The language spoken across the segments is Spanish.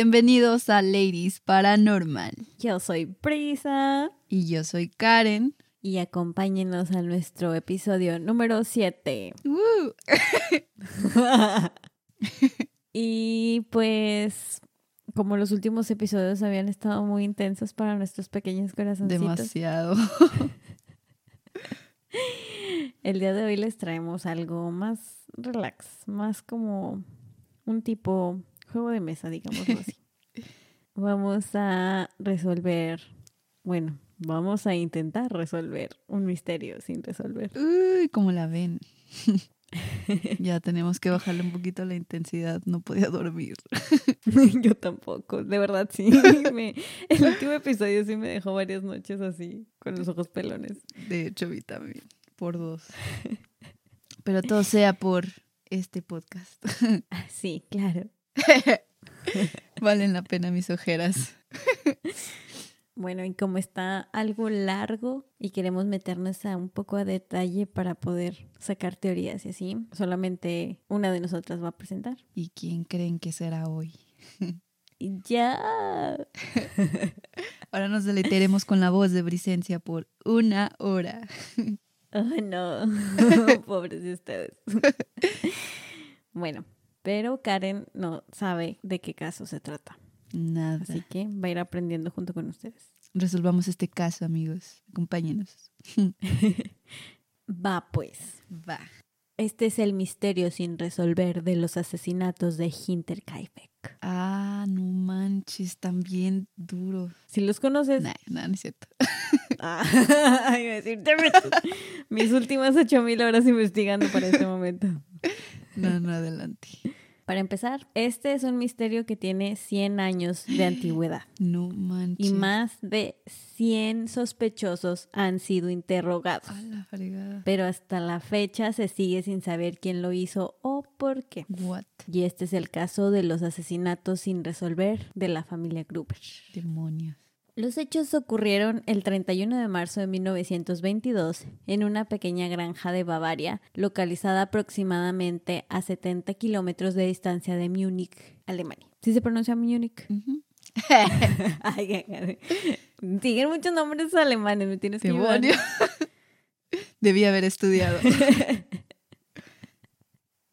Bienvenidos a Ladies Paranormal. Yo soy Prisa. Y yo soy Karen. Y acompáñenos a nuestro episodio número 7. y pues, como los últimos episodios habían estado muy intensos para nuestros pequeños corazoncitos. Demasiado. El día de hoy les traemos algo más relax, más como un tipo juego de mesa, digámoslo así. Vamos a resolver, bueno, vamos a intentar resolver un misterio sin resolver. Uy, como la ven. ya tenemos que bajarle un poquito la intensidad, no podía dormir. Yo tampoco, de verdad sí. el último episodio sí me dejó varias noches así, con los ojos pelones. De hecho, vi también, por dos. Pero todo sea por este podcast. Sí, claro. Valen la pena mis ojeras. Bueno, y como está algo largo y queremos meternos a un poco a detalle para poder sacar teorías y así, solamente una de nosotras va a presentar. ¿Y quién creen que será hoy? ya. Ahora nos deleiteremos con la voz de Bricencia por una hora. Oh, no. Pobres de ustedes. bueno, pero Karen no sabe de qué caso se trata. Nada. Así que va a ir aprendiendo junto con ustedes. Resolvamos este caso, amigos. Acompáñenos. va, pues. Va. Este es el misterio sin resolver de los asesinatos de Hinterkaifeck. Ah, no manches, también duro. Si los conoces. No, no, no es cierto. Ah, decir, mis últimas ocho mil horas investigando para este momento. No, no, adelante. Para empezar, este es un misterio que tiene 100 años de antigüedad. No manches. Y más de 100 sospechosos han sido interrogados. A la fregada. Pero hasta la fecha se sigue sin saber quién lo hizo o por qué. What? Y este es el caso de los asesinatos sin resolver de la familia Gruber. Demonios. Los hechos ocurrieron el 31 de marzo de 1922 en una pequeña granja de Bavaria, localizada aproximadamente a 70 kilómetros de distancia de Múnich, Alemania. ¿Sí se pronuncia Múnich? Siguen muchos nombres alemanes, me tienes que Demonio. Debí haber estudiado.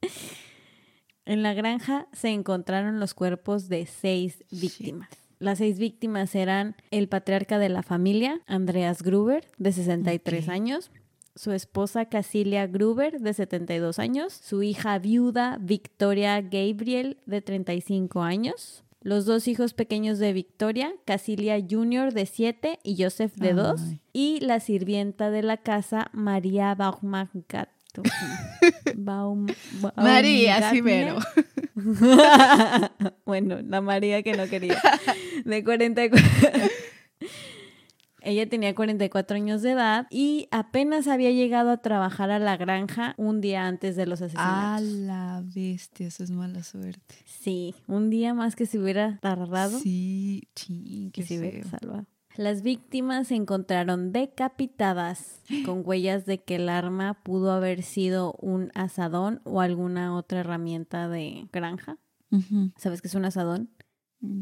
en la granja se encontraron los cuerpos de seis víctimas. Las seis víctimas eran el patriarca de la familia, Andreas Gruber, de 63 Ok. años, su esposa Casilia Gruber, de 72 años, su hija viuda Victoria Gabriel, de 35 años, los dos hijos pequeños de Victoria, Casilia Jr., de 7 y Joseph, de 2, Ay. y la sirvienta de la casa, María Baumgartner. Baum, María. Bueno, la María que no quería. De 44. Ella tenía 44 años de edad y apenas había llegado a trabajar a la granja un día antes de los A asesinatos. la bestia, eso es mala suerte. Sí, un día más que se hubiera tardado Sí, ching, que se hubiera salvado. Las víctimas se encontraron decapitadas con huellas de que el arma pudo haber sido un asadón o alguna otra herramienta de granja. ¿Sabes qué es un asadón?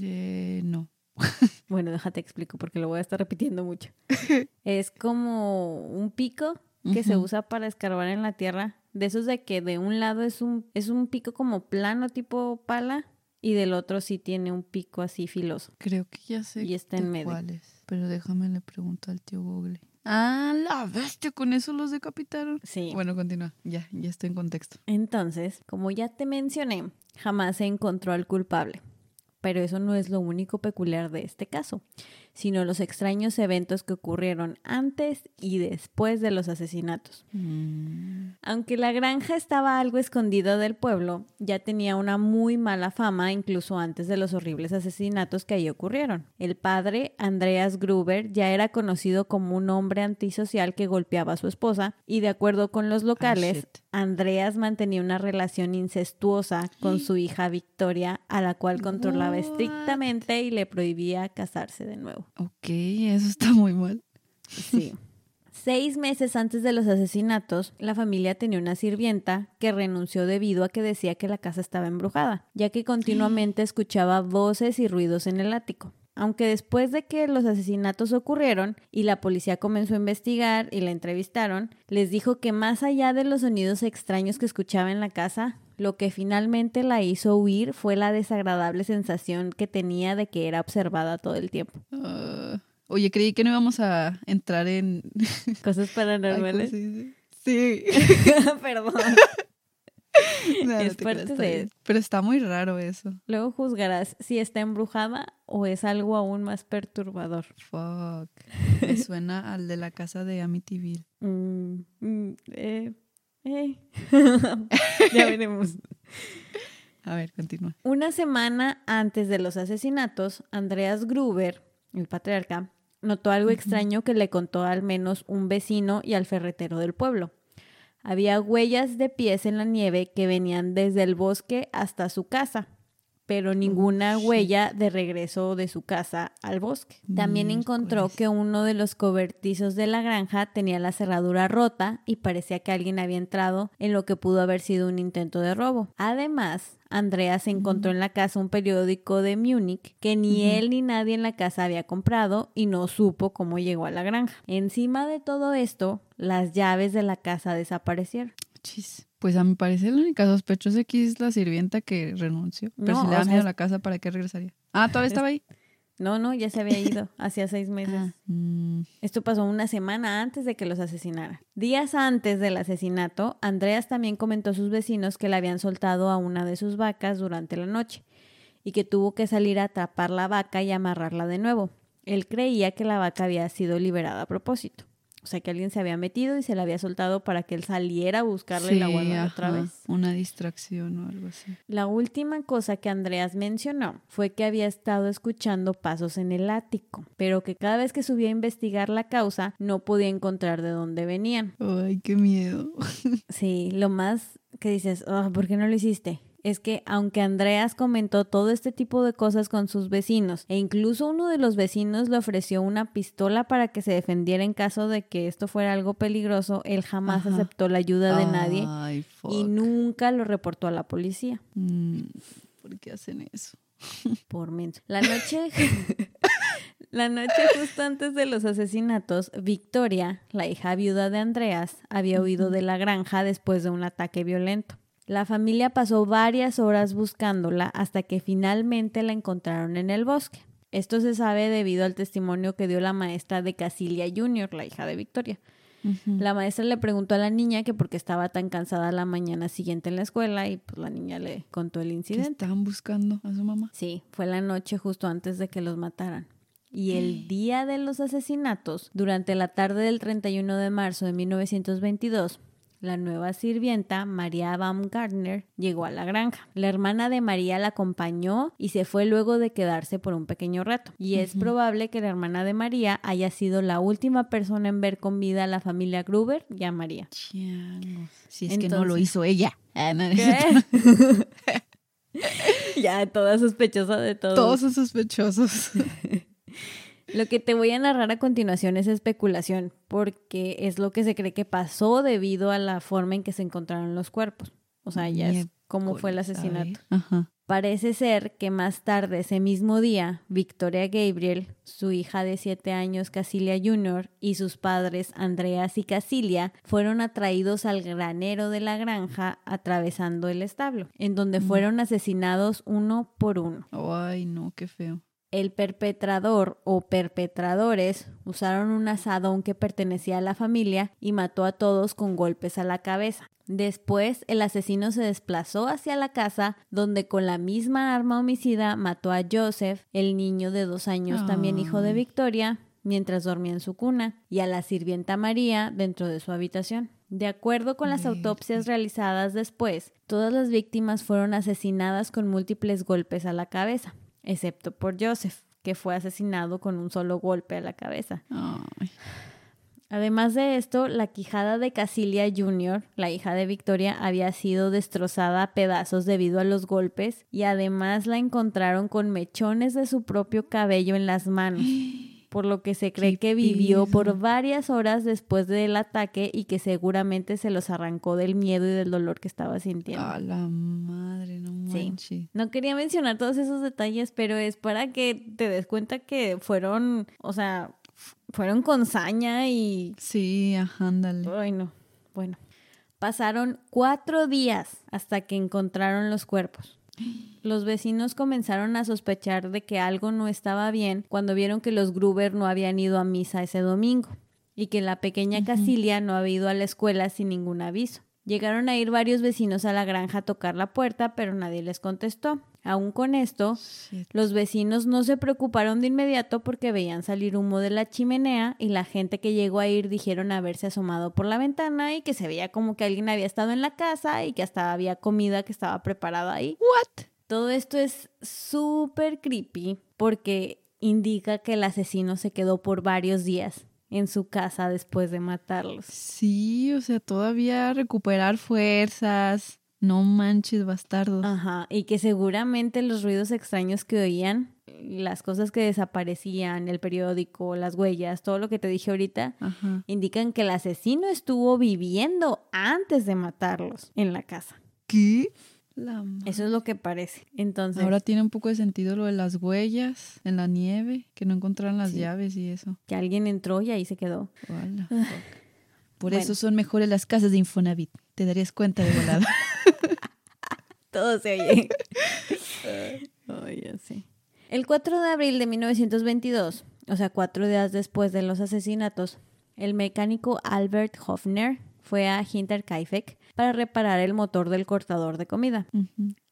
Eh, no. Bueno, déjate explico porque lo voy a estar repitiendo mucho. es como un pico que se usa para escarbar en la tierra. De esos de que de un lado es un, es un pico como plano tipo pala y del otro sí tiene un pico así filoso. Creo que ya sé Y está en medio. Pero déjame le pregunto al tío Google. Ah, la bestia, con eso los decapitaron. Sí. Bueno, continúa. Ya, ya estoy en contexto. Entonces, como ya te mencioné, jamás se encontró al culpable. Pero eso no es lo único peculiar de este caso, sino los extraños eventos que ocurrieron antes y después de los asesinatos. Mm, Aunque la granja estaba algo escondida del pueblo, ya tenía una muy mala fama incluso antes de los horribles asesinatos que allí ocurrieron. El padre, Andreas Gruber, ya era conocido como un hombre antisocial que golpeaba a su esposa y de acuerdo con los locales, shit. Andreas mantenía una relación incestuosa con su hija Victoria, a la cual controlaba What? estrictamente y le prohibía casarse de nuevo. ok, eso está muy mal. Sí. Seis meses antes de los asesinatos, la familia tenía una sirvienta que renunció debido a que decía que la casa estaba embrujada, ya que continuamente escuchaba voces y ruidos en el ático. Aunque después de que los asesinatos ocurrieron y la policía comenzó a investigar y la entrevistaron, les dijo que más allá de los sonidos extraños que escuchaba en la casa, lo que finalmente la hizo huir fue la desagradable sensación que tenía de que era observada todo el tiempo. Ah, oye, creí que no íbamos a entrar en... Cosas Ay, paranormales. ¿cómo se dice? Sí. Perdón. No, no Es te parte creas, de-. Pero está muy raro eso. Luego juzgarás si está embrujada o es algo aún más perturbador. Fuck. Me suena al de la casa de Amityville. Mm, mm, eh, eh. ya veremos. A ver, continúa. Una semana antes de los asesinatos, Andreas Gruber, el patriarca, notó algo extraño que le contó al menos un vecino y al ferretero del pueblo. Había huellas de pies en la nieve que venían desde el bosque hasta su casa, pero ninguna huella de regreso de su casa al bosque. También encontró Miércoles. que uno de los cobertizos de la granja tenía la cerradura rota y parecía que alguien había entrado en lo que pudo haber sido un intento de robo. Además, Andreas encontró en la casa un periódico de Múnich que ni él ni nadie en la casa había comprado y no supo cómo llegó a la granja. Encima de todo esto, las llaves de la casa desaparecieron. Chis. Pues a mi parecer la única sospechosa aquí es la sirvienta que renunció. Pero No, si le da miedo a la casa, ¿para qué regresaría? Ah, ¿todavía estaba ahí? No, no, ya se había ido hacía seis meses. Ah, mm, Esto pasó una semana antes de que los asesinaran. Días antes del asesinato, Andreas también comentó a sus vecinos que le habían soltado a una de sus vacas durante la noche y que tuvo que salir a atrapar la vaca y amarrarla de nuevo. Él creía que la vaca había sido liberada a propósito. O sea, que alguien se había metido y se la había soltado para que él saliera a buscarle la sí, guardara otra vez. Una distracción o algo así. La última cosa que Andreas mencionó fue que había estado escuchando pasos en el ático, pero que cada vez que subía a investigar la causa no podía encontrar de dónde venían. Ay, qué miedo. Sí, lo más que dices, "Ah, ¿por qué no lo hiciste? Es que aunque Andreas comentó todo este tipo de cosas con sus vecinos e incluso uno de los vecinos le ofreció una pistola para que se defendiera en caso de que esto fuera algo peligroso, él jamás Ajá. aceptó la ayuda de nadie Ay, y nunca lo reportó a la policía. Mm, ¿Por qué hacen eso? por menso. La noche, la noche justo antes de los asesinatos, Victoria, la hija viuda de Andreas, había huido de la granja después de un ataque violento. La familia pasó varias horas buscándola hasta que finalmente la encontraron en el bosque. Esto se sabe debido al testimonio que dio la maestra de Casilia Jr., la hija de Victoria. La maestra le preguntó a la niña que por qué estaba tan cansada la mañana siguiente en la escuela y pues la niña le contó el ¿Qué incidente. estaban buscando a su mamá? Sí, fue la noche justo antes de que los mataran. Y el día de los asesinatos, durante la tarde del 31 de marzo de 1922, la nueva sirvienta, María Baumgartner, llegó a la granja. La hermana de María la acompañó y se fue luego de quedarse por un pequeño rato. Y es probable que la hermana de María haya sido la última persona en ver con vida a la familia Gruber y a María. Changos. Si es que no lo Entonces- hizo ella. Ah, no, ya, toda sospechosa de todo. Todos son sospechosos. Lo que te voy a narrar a continuación es especulación, porque es lo que se cree que pasó debido a la forma en que se encontraron los cuerpos. O sea, ya es cómo fue el asesinato. Ajá. Parece ser que más tarde, ese mismo día, Victoria Gabriel, su hija de siete años, Casilia Jr., y sus padres, Andreas y Casilia, fueron atraídos al granero de la granja atravesando el establo, en donde fueron asesinados uno por uno. Ay, no, qué feo. El perpetrador o perpetradores usaron un asadón que pertenecía a la familia y mató a todos con golpes a la cabeza. Después, el asesino se desplazó hacia la casa donde con la misma arma homicida mató a Joseph, el niño de dos años, también hijo de Ay. Victoria, mientras dormía en su cuna, y a la sirvienta María dentro de su habitación. De acuerdo con las autopsias realizadas después, todas las víctimas fueron asesinadas con múltiples golpes a la cabeza excepto por Joseph, que fue asesinado con un solo golpe a la cabeza. Ay. Además de esto, la quijada de Casilia Jr., la hija de Victoria, había sido destrozada a pedazos debido a los golpes y además la encontraron con mechones de su propio cabello en las manos. por lo que se cree ¿Qué que vivió por varias horas después del ataque y que seguramente se los arrancó del miedo y del dolor que estaba sintiendo. A la madre, no Sí. manches. No quería mencionar todos esos detalles, pero es para que te des cuenta que fueron, o sea, fueron con saña y... Sí, ajá, ándale. Ay, no. Bueno, pasaron cuatro días hasta que encontraron los cuerpos. Los vecinos comenzaron a sospechar de que algo no estaba bien cuando vieron que los Gruber no habían ido a misa ese domingo y que la pequeña Casilia no había ido a la escuela sin ningún aviso. Llegaron a ir varios vecinos a la granja a tocar la puerta, pero nadie les contestó. Aún con esto, Shit. los vecinos no se preocuparon de inmediato porque veían salir humo de la chimenea y la gente que llegó a ir dijeron haberse asomado por la ventana y que se veía como que alguien había estado en la casa y que hasta había comida que estaba preparada ahí. What? Todo esto es súper creepy porque indica que el asesino se quedó por varios días en su casa después de matarlos. Sí, o sea, todavía recuperar fuerzas. No manches, bastardos. Ajá, y que seguramente los ruidos extraños que oían, las cosas que desaparecían, el periódico, las huellas, todo lo que te dije ahorita, Ajá. indican que el asesino estuvo viviendo antes de matarlos en la casa. ¿Qué? La Eso es lo que parece. Entonces, Ahora tiene un poco de sentido lo de las huellas en la nieve, que no encontraron las Sí. llaves y eso. que alguien entró y ahí se quedó. Fuck. Por Bueno. eso son mejores las casas de Infonavit. Te darías cuenta de volada. Todo se oye. Ay, ya sé. El 4 de abril de 1922, o sea, cuatro días después de los asesinatos, el mecánico Albert Hofner fue a Hinterkaifeck para reparar el motor del cortador de comida.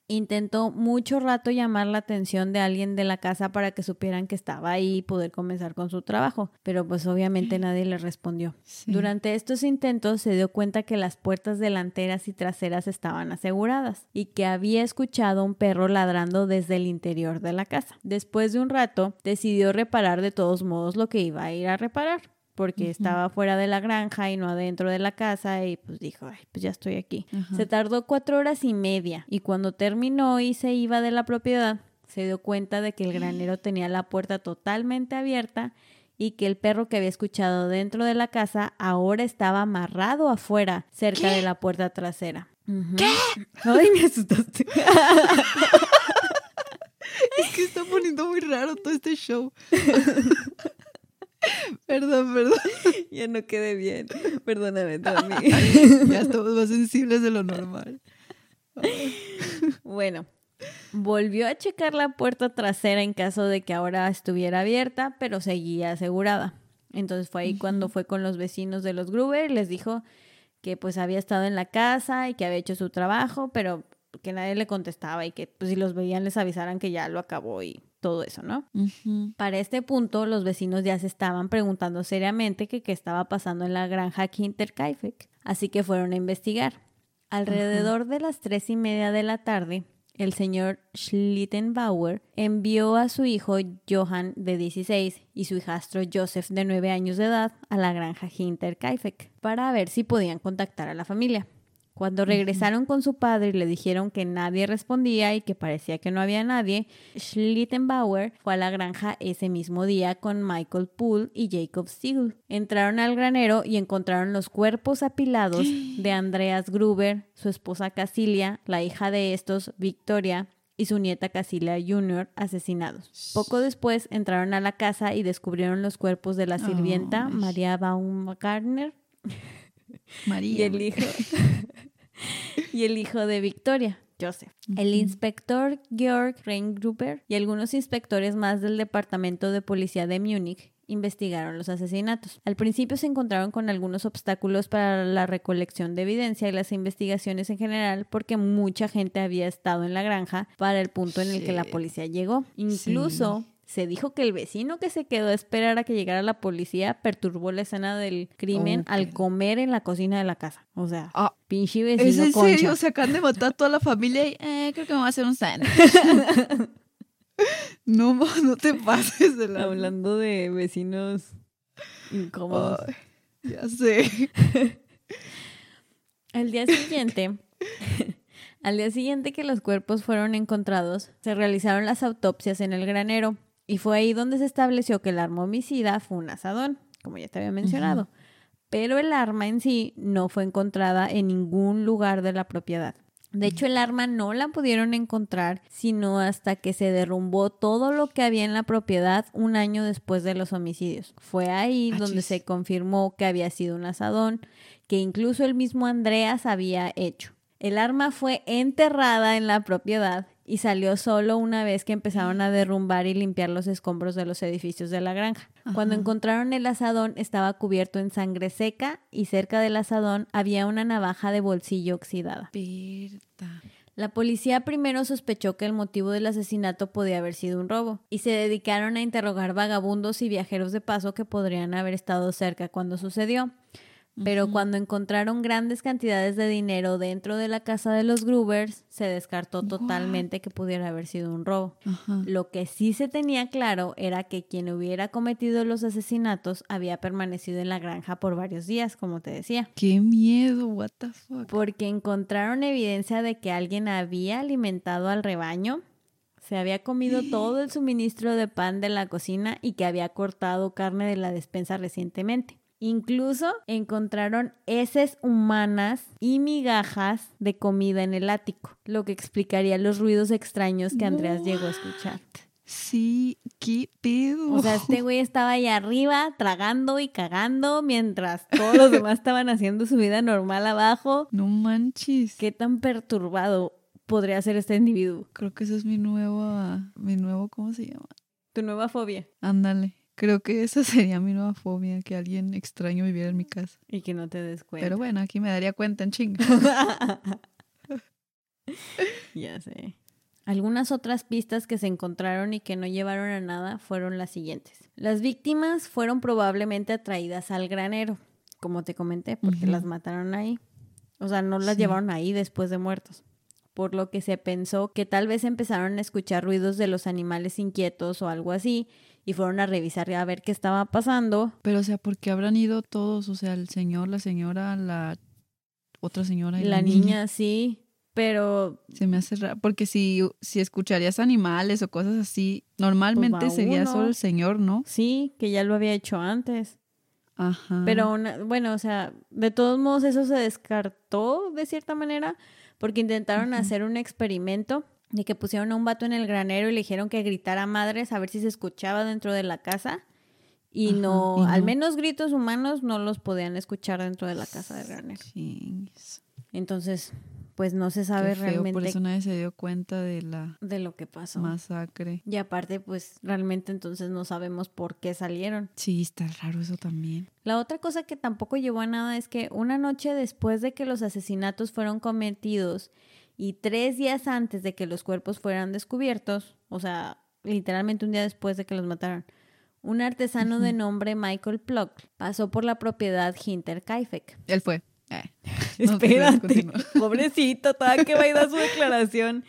Intentó mucho rato llamar la atención de alguien de la casa para que supieran que estaba ahí y poder comenzar con su trabajo, pero pues obviamente nadie le respondió. Sí. Durante estos intentos se dio cuenta que las puertas delanteras y traseras estaban aseguradas y que había escuchado un perro ladrando desde el interior de la casa. Después de un rato decidió reparar de todos modos lo que iba a ir a reparar porque estaba fuera de la granja y no adentro de la casa y pues dijo, ay, pues ya estoy aquí. Se tardó cuatro horas y media y cuando terminó y se iba de la propiedad, se dio cuenta de que el granero tenía la puerta totalmente abierta y que el perro que había escuchado dentro de la casa ahora estaba amarrado afuera, cerca de la puerta trasera. ¿Qué? Ay, me asustaste. Es que está poniendo muy raro todo este show. perdón, perdón. ya no quedé bien. Perdóname, Tommy. Ya estamos más sensibles de lo normal. Bueno, volvió a checar la puerta trasera en caso de que ahora estuviera abierta, pero seguía asegurada. Entonces fue ahí cuando fue con los vecinos de los Gruber y les dijo que pues había estado en la casa y que había hecho su trabajo, pero que nadie le contestaba y que pues si los veían les avisaran que ya lo acabó y todo eso, ¿no? Para este punto, los vecinos ya se estaban preguntando seriamente que qué estaba pasando en la granja Kinterkaifeck, así que fueron a investigar. Alrededor de las tres y media de la tarde, el señor Schlittenbauer envió a su hijo Johann de 16 y su hijastro Joseph de 9 años de edad a la granja Hinterkaifeck para ver si podían contactar a la familia. Cuando regresaron con su padre y le dijeron que nadie respondía y que parecía que no había nadie, Schlittenbauer fue a la granja ese mismo día con Michael Poole y Jacob Siegel. Entraron al granero y encontraron los cuerpos apilados de Andreas Gruber, su esposa Casilia, la hija de estos, Victoria, y su nieta Casilia Jr. asesinados. Poco después entraron a la casa y descubrieron los cuerpos de la sirvienta Ay. María Baumgartner María. y el hijo y el hijo de Victoria, Joseph. El inspector Georg Reingruber y algunos inspectores más del departamento de policía de Múnich investigaron los asesinatos. Al principio se encontraron con algunos obstáculos para la recolección de evidencia y las investigaciones en general porque mucha gente había estado en la granja para el punto en el que la policía llegó. Incluso se dijo que el vecino que se quedó a esperar a que llegara la policía perturbó la escena del crimen al comer en la cocina de la casa. O sea, Ah, pinche vecino ¿Es en concha. serio? Se acaban de matar a toda la familia y eh, creo que me voy a hacer un sándwich. no, no te pases de la... Hablando de vecinos incómodos. Ya sé. Al día siguiente, al día siguiente que los cuerpos fueron encontrados, se realizaron las autopsias en el granero Y fue ahí donde se estableció que el arma homicida fue un asadón, como ya te había mencionado. Pero el arma en sí no fue encontrada en ningún lugar de la propiedad. De hecho, el arma no la pudieron encontrar sino hasta que se derrumbó todo lo que había en la propiedad un año después de los homicidios. Fue ahí donde se confirmó que había sido un asadón, que incluso el mismo Andreas había hecho. El arma fue enterrada en la propiedad y salió solo una vez que empezaron a derrumbar y limpiar los escombros de los edificios de la granja. Cuando encontraron el asadón estaba cubierto en sangre seca y cerca del asadón había una navaja de bolsillo oxidada. La policía primero sospechó que el motivo del asesinato podía haber sido un robo y se dedicaron a interrogar vagabundos y viajeros de paso que podrían haber estado cerca cuando sucedió. Pero cuando encontraron grandes cantidades de dinero dentro de la casa de los Grubers, se descartó totalmente que pudiera haber sido un robo. Lo que sí se tenía claro era que quien hubiera cometido los asesinatos había permanecido en la granja por varios días, como te decía Qué miedo, what the fuck. porque encontraron evidencia de que alguien había alimentado al rebaño, se había comido todo el suministro de pan de la cocina y que había cortado carne de la despensa recientemente. Incluso encontraron heces humanas y migajas de comida en el ático, lo que explicaría los ruidos extraños que Andreas llegó a escuchar. Sí, qué pedo. O sea, este güey estaba ahí arriba tragando y cagando mientras todos los demás estaban haciendo su vida normal abajo. No manches. ¿Qué tan perturbado podría ser este individuo? Creo que eso es mi nueva, mi nuevo, ¿cómo se llama? Tu nueva fobia. Ándale. Creo que esa sería mi nueva fobia, que alguien extraño viviera en mi casa. Y que no te des cuenta. Pero bueno, aquí me daría cuenta en chinga. ya sé. Algunas otras pistas que se encontraron y que no llevaron a nada fueron las siguientes. Las víctimas fueron probablemente atraídas al granero, como te comenté, porque las mataron ahí. O sea, no las Sí. llevaron ahí después de muertos. Por lo que se pensó que tal vez empezaron a escuchar ruidos de los animales inquietos o algo así y fueron a revisar a ver qué estaba pasando Pero, o sea, ¿por qué habrán ido todos? O sea, el señor, la señora, la otra señora y la, la, niña, sí, pero Se me hace raro. Porque si, si escucharías animales o cosas así, normalmente Pues sería uno. solo el señor, ¿no? sí, que ya lo había hecho antes. Ajá. Pero una- bueno, o sea, de todos modos eso se descartó de cierta manera porque intentaron hacer un experimento de que pusieron a un vato en el granero y le dijeron que gritara madres a ver si se escuchaba dentro de la casa. Y Ajá, no, y al no. menos gritos humanos no los podían escuchar dentro de la casa del granero. Entonces, pues no se sabe Qué feo, por realmente eso nadie se dio cuenta de la de lo que pasó. masacre. Y aparte, pues realmente entonces no sabemos por qué salieron. Sí, está raro eso también. La otra cosa que tampoco llevó a nada es que una noche después de que los asesinatos fueron cometidos y tres días antes de que los cuerpos fueran descubiertos, o sea, literalmente un día después de que los mataron, un artesano de nombre Michael Pluck pasó por la propiedad Hinterkaifeck. Él fue. Eh, No, creas, Espérate, pobrecito, todavía que va a dar su declaración.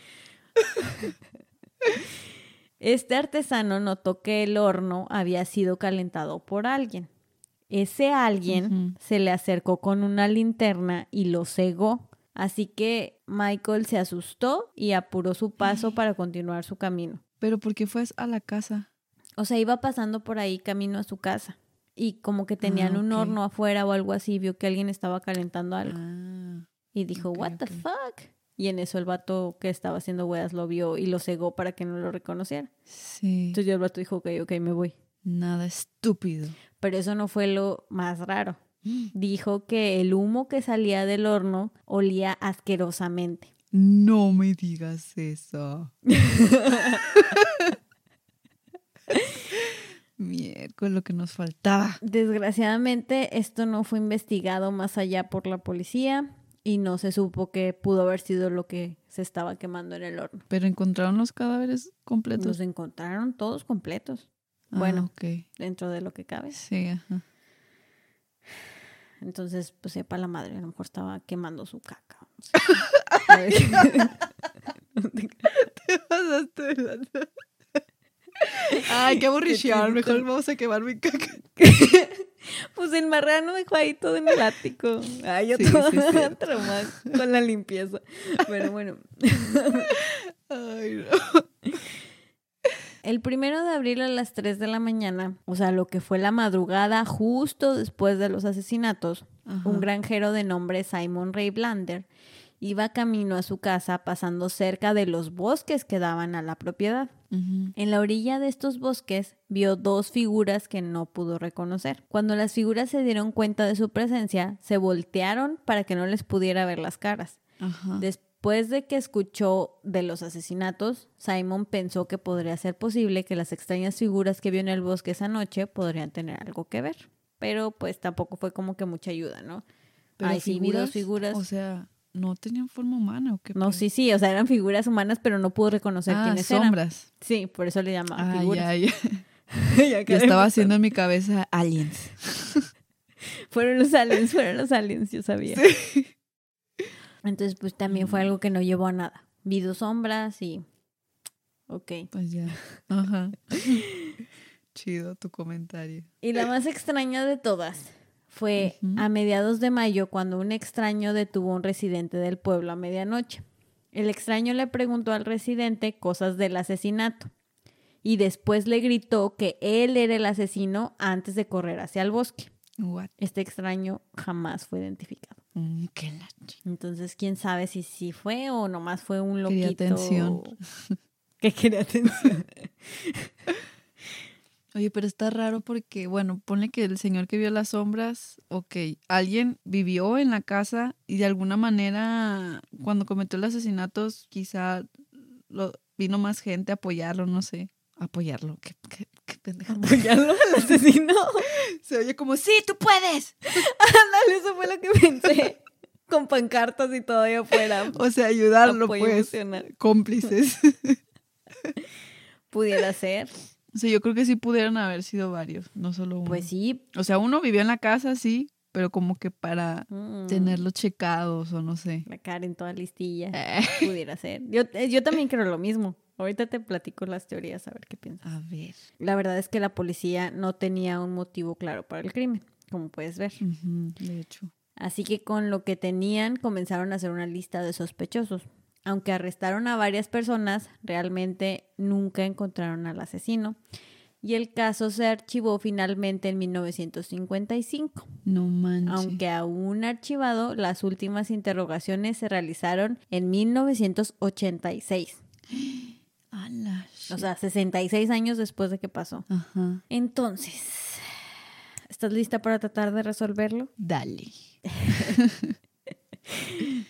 Este artesano notó que el horno había sido calentado por alguien. Ese alguien se le acercó con una linterna y lo cegó. Así que Michael se asustó y apuró su paso para continuar su camino. Pero ¿por qué fue a la casa? O sea, iba pasando por ahí camino a su casa. Y como que tenían Ah, un horno afuera o algo así, vio que alguien estaba calentando algo. Ah, Y dijo, what the fuck? Y en eso el vato que estaba haciendo weas lo vio y lo cegó para que no lo reconociera. sí. Entonces el vato dijo, ok, ok, me voy. Nada estúpido. Pero eso no fue lo más raro. Dijo que el humo que salía del horno olía asquerosamente. No me digas eso. Miércoles, lo que nos faltaba. Desgraciadamente esto no fue investigado más allá por la policía y no se supo que pudo haber sido lo que se estaba quemando en el horno. Pero encontraron los cadáveres completos. Los encontraron todos completos, Ah, bueno. dentro de lo que cabe. Sí, ajá. Entonces, pues sepa la madre, a lo mejor estaba quemando su caca. Te pasaste. Ay, qué aburrición. Mejor vamos a quemar mi caca. pues el marrano dejó ahí todo en el ático. Ay, yo Sí, toda sí, con la limpieza. Pero bueno, Ay, no. El primero de abril a las 3 de la mañana, o sea, lo que fue la madrugada justo después de los asesinatos, Ajá. un granjero de nombre Simon Ray Blander iba camino a su casa pasando cerca de los bosques que daban a la propiedad. En la orilla de estos bosques vio dos figuras que no pudo reconocer. Cuando las figuras se dieron cuenta de su presencia, se voltearon para que no les pudiera ver las caras. Después de que escuchó de los asesinatos, Simon pensó que podría ser posible que las extrañas figuras que vio en el bosque esa noche podrían tener algo que ver. Pero pues tampoco fue como que mucha ayuda, ¿no? Pero Ay, sí, vi dos figuras. O sea, ¿no tenían forma humana o qué? No, sí, sí, o sea, eran figuras humanas, pero no pudo reconocer ah, quiénes eran. sombras. Sí, por eso le llamaban Ah, figuras. ya, ya. Ya Yo quedé estaba haciendo en mi cabeza aliens. Fueron los aliens, fueron los aliens, yo sabía. Entonces, pues también fue algo que no llevó a nada. Vi dos sombras y... Ok. Pues ya. Ajá. Chido tu comentario. Y la más extraña de todas fue a mediados de mayo cuando un extraño detuvo a un residente del pueblo a medianoche. El extraño le preguntó al residente cosas del asesinato y después le gritó que él era el asesino antes de correr hacia el bosque. What? Este extraño jamás fue identificado. Mm, qué Entonces, quién sabe si sí fue o nomás fue un Quería loquito. atención. Que quería atención. Oye, pero está raro porque, bueno, ponle que el señor que vio las sombras, ok, alguien vivió en la casa y de alguna manera cuando cometió los asesinatos quizá lo, vino más gente a apoyarlo, no sé. Apoyarlo, qué, qué, qué pendeja. ¿Apoyarlo al asesino? Se oye como, sí, tú puedes. Ándale, eso fue lo que pensé. Con pancartas y todo ahí afuera. O sea, ayudarlo, Apoyo pues. emocional. Cómplices. Pudiera ser. o sea, yo creo que sí pudieron haber sido varios, no solo uno. Pues sí. O sea, uno vivió en la casa, sí, pero como que para Mm, tenerlos checados o no sé. La Karen toda listilla. Eh, Pudiera ser. Yo, eh, yo también creo lo mismo. Ahorita te platico las teorías a ver qué piensas. A ver. La verdad es que la policía no tenía un motivo claro para el crimen, como puedes ver. Ujú, de hecho. Así que con lo que tenían comenzaron a hacer una lista de sospechosos. Aunque arrestaron a varias personas, realmente nunca encontraron al asesino. Y el caso se archivó finalmente en 1955. No manches. Aunque aún archivado, las últimas interrogaciones se realizaron en 1986. O sea, 66 años después de que pasó. Ajá. Entonces, ¿estás lista para tratar de resolverlo? Dale.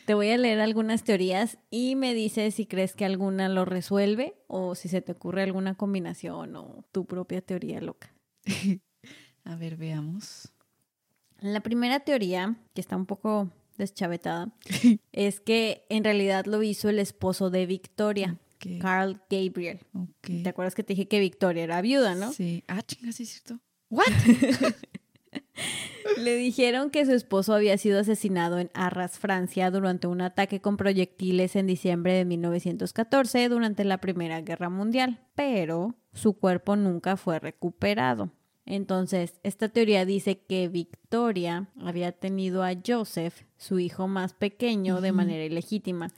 Te voy a leer algunas teorías y me dices si crees que alguna lo resuelve o si se te ocurre alguna combinación o tu propia teoría loca. A ver, veamos. La primera teoría, que está un poco deschavetada, es que en realidad lo hizo el esposo de Victoria, Carl Gabriel. ¿Te acuerdas que te dije que Victoria era viuda, no? Sí. Ah, chinga, sí es cierto. ¿What? Le dijeron que su esposo había sido asesinado en Arras, Francia, durante un ataque con proyectiles en diciembre de 1914 durante la Primera Guerra Mundial, pero su cuerpo nunca fue recuperado. Entonces, esta teoría dice que Victoria había tenido a Joseph, su hijo más pequeño, de manera ilegítima.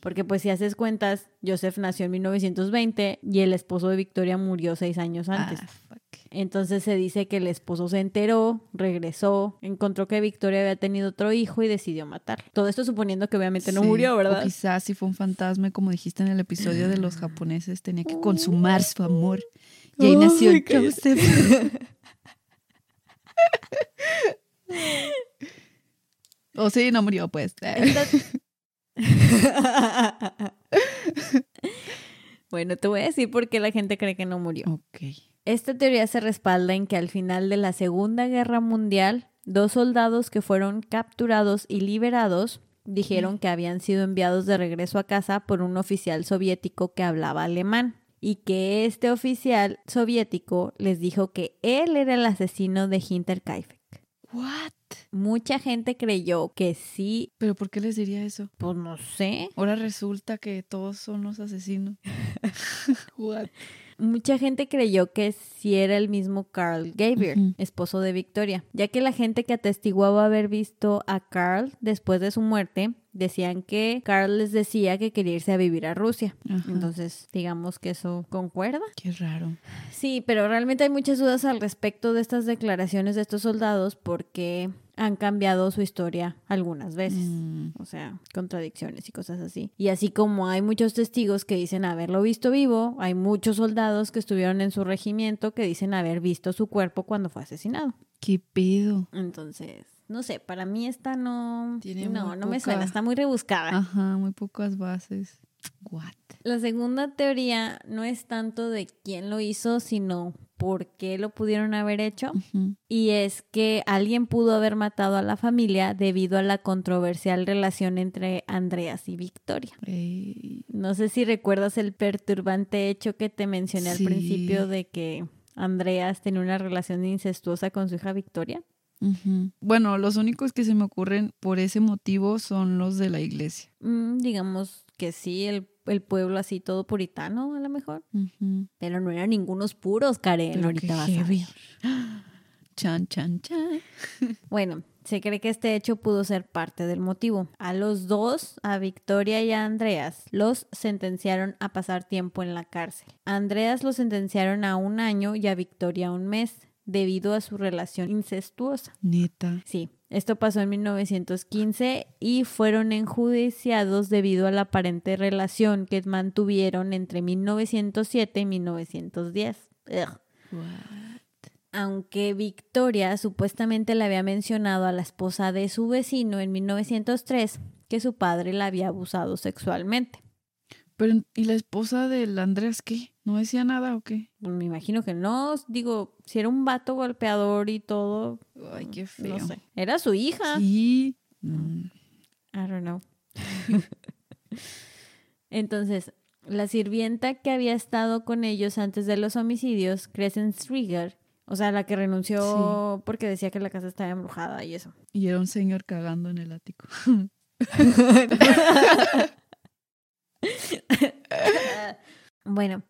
Porque pues si haces cuentas, Joseph nació en 1920 y el esposo de Victoria murió seis años antes. Ah. Entonces se dice que el esposo se enteró, regresó, encontró que Victoria había tenido otro hijo y decidió matar. Todo esto suponiendo que obviamente no Sí, murió, O ¿verdad? quizás si fue un fantasma, como dijiste en el episodio de los japoneses, tenía que consumar su amor. Y ahí Ay, nació. Joseph. o sí, no murió, pues. Bueno, te voy a decir por qué la gente cree que no murió. Ok. Esta teoría se respalda en que al final de la Segunda Guerra Mundial, dos soldados que fueron capturados y liberados dijeron que habían sido enviados de regreso a casa por un oficial soviético que hablaba alemán y que este oficial soviético les dijo que él era el asesino de Hinterkaifeck. What? Mucha gente creyó que sí, ¿Pero por qué les diría eso? pues no sé, Ahora resulta que todos son los asesinos. What? Mucha gente creyó que sí era el mismo Carl Gabriel, esposo de Victoria, ya que la gente que atestiguaba haber visto a Carl después de su muerte decían que Carl les decía que quería irse a vivir a Rusia. Ajá. Entonces, digamos que eso concuerda. Qué raro. Sí, pero realmente hay muchas dudas al respecto de estas declaraciones de estos soldados porque han cambiado su historia algunas veces. Mm, O sea, contradicciones y cosas así. Y así como hay muchos testigos que dicen haberlo visto vivo, hay muchos soldados que estuvieron en su regimiento que dicen haber visto su cuerpo cuando fue asesinado. ¿Qué pedo? Entonces, no sé, para mí esta no... Tiene no, no me suena, está muy rebuscada. Ajá, muy pocas bases. What? La segunda teoría no es tanto de quién lo hizo, sino por qué lo pudieron haber hecho. Y es que alguien pudo haber matado a la familia debido a la controversial relación entre Andreas y Victoria. No sé si recuerdas el perturbante hecho que te mencioné al principio de que Andreas tenía una relación incestuosa con su hija Victoria. Bueno, los únicos que se me ocurren por ese motivo son los de la iglesia. Mm, digamos que sí, el, el pueblo así todo puritano a lo mejor. Pero no eran ningunos puros, Karen. Pero ahorita vas a ver. Chan, chan, chan. Bueno, se cree que este hecho pudo ser parte del motivo. A los dos, a Victoria y a Andreas, los sentenciaron a pasar tiempo en la cárcel. A Andreas lo sentenciaron a un año y a Victoria a un mes, debido a su relación incestuosa. Neta. Sí, esto pasó en 1915 y fueron enjuiciados debido a la aparente relación que mantuvieron entre 1907 y 1910. Ugh. What? Aunque Victoria supuestamente le había mencionado a la esposa de su vecino en 1903 que su padre la había abusado sexualmente. Pero, ¿y la esposa del Andrés qué? ¿No decía nada o qué? Pues me imagino que no, digo, si era un vato golpeador y todo, Ay, qué feo. no sé. Era su hija. Sí. Mm, I don't know. Entonces, la sirvienta que había estado con ellos antes de los homicidios, Crescent Strigger, o sea, la que renunció porque decía que la casa estaba embrujada y eso. Y era un señor cagando en el ático. Bueno,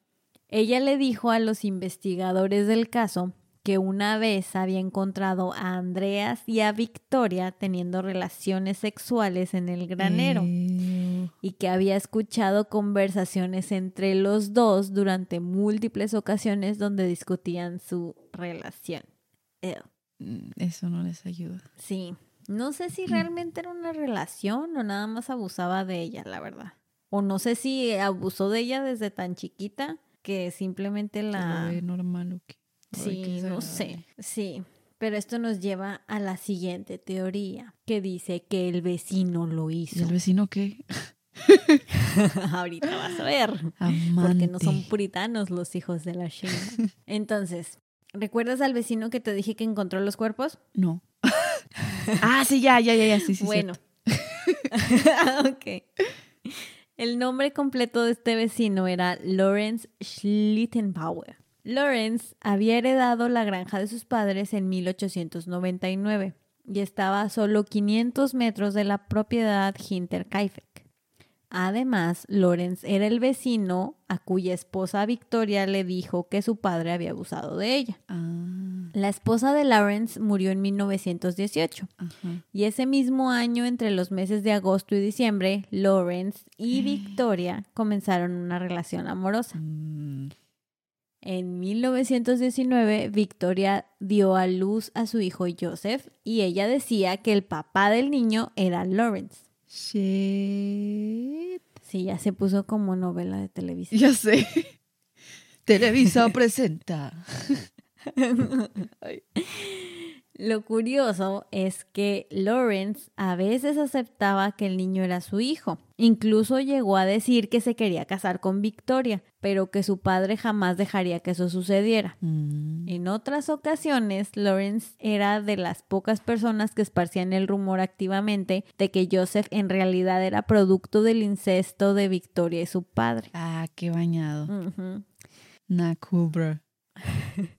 ella le dijo a los investigadores del caso que una vez había encontrado a Andreas y a Victoria teniendo relaciones sexuales en el granero Ew. y que había escuchado conversaciones entre los dos durante múltiples ocasiones donde discutían su relación. Ew. Mm, Eso no les ayuda. Sí, no sé si realmente era una relación o nada más abusaba de ella, la verdad. O no sé si abusó de ella desde tan chiquita que simplemente ¿Se la... normal o qué? Sí, no sé. Sí, pero esto nos lleva a la siguiente teoría, que dice que el vecino lo ¿Y hizo. el vecino qué? Ahorita vas a ver. Amante. Porque no son puritanos los hijos de la Sheila. Entonces, ¿recuerdas al vecino que te dije que encontró los cuerpos? No. ah, sí, ya, ya, ya, ya, sí, sí. bueno. ok. El nombre completo de este vecino era Lawrence Schlittenbauer. Lawrence había heredado la granja de sus padres en 1899 y estaba a solo 500 metros de la propiedad Hinterkaifeck. Además, Lawrence era el vecino a cuya esposa Victoria le dijo que su padre había abusado de ella. Ah, La esposa de Lawrence murió en 1918 ajá. y ese mismo año, entre los meses de agosto y diciembre, Lawrence y Victoria comenzaron una relación amorosa. Mm, En 1919, Victoria dio a luz a su hijo Joseph y ella decía que el papá del niño era Lawrence. Shit. Sí, ya se puso como novela de televisión. Ya sé. Televisa presenta. Lo curioso es que Lawrence a veces aceptaba que el niño era su hijo. Incluso llegó a decir que se quería casar con Victoria, pero que su padre jamás dejaría que eso sucediera. Mm, En otras ocasiones, Lawrence era de las pocas personas que esparcían el rumor activamente de que Joseph en realidad era producto del incesto de Victoria y su padre. Ah, qué bañado. Nakubra.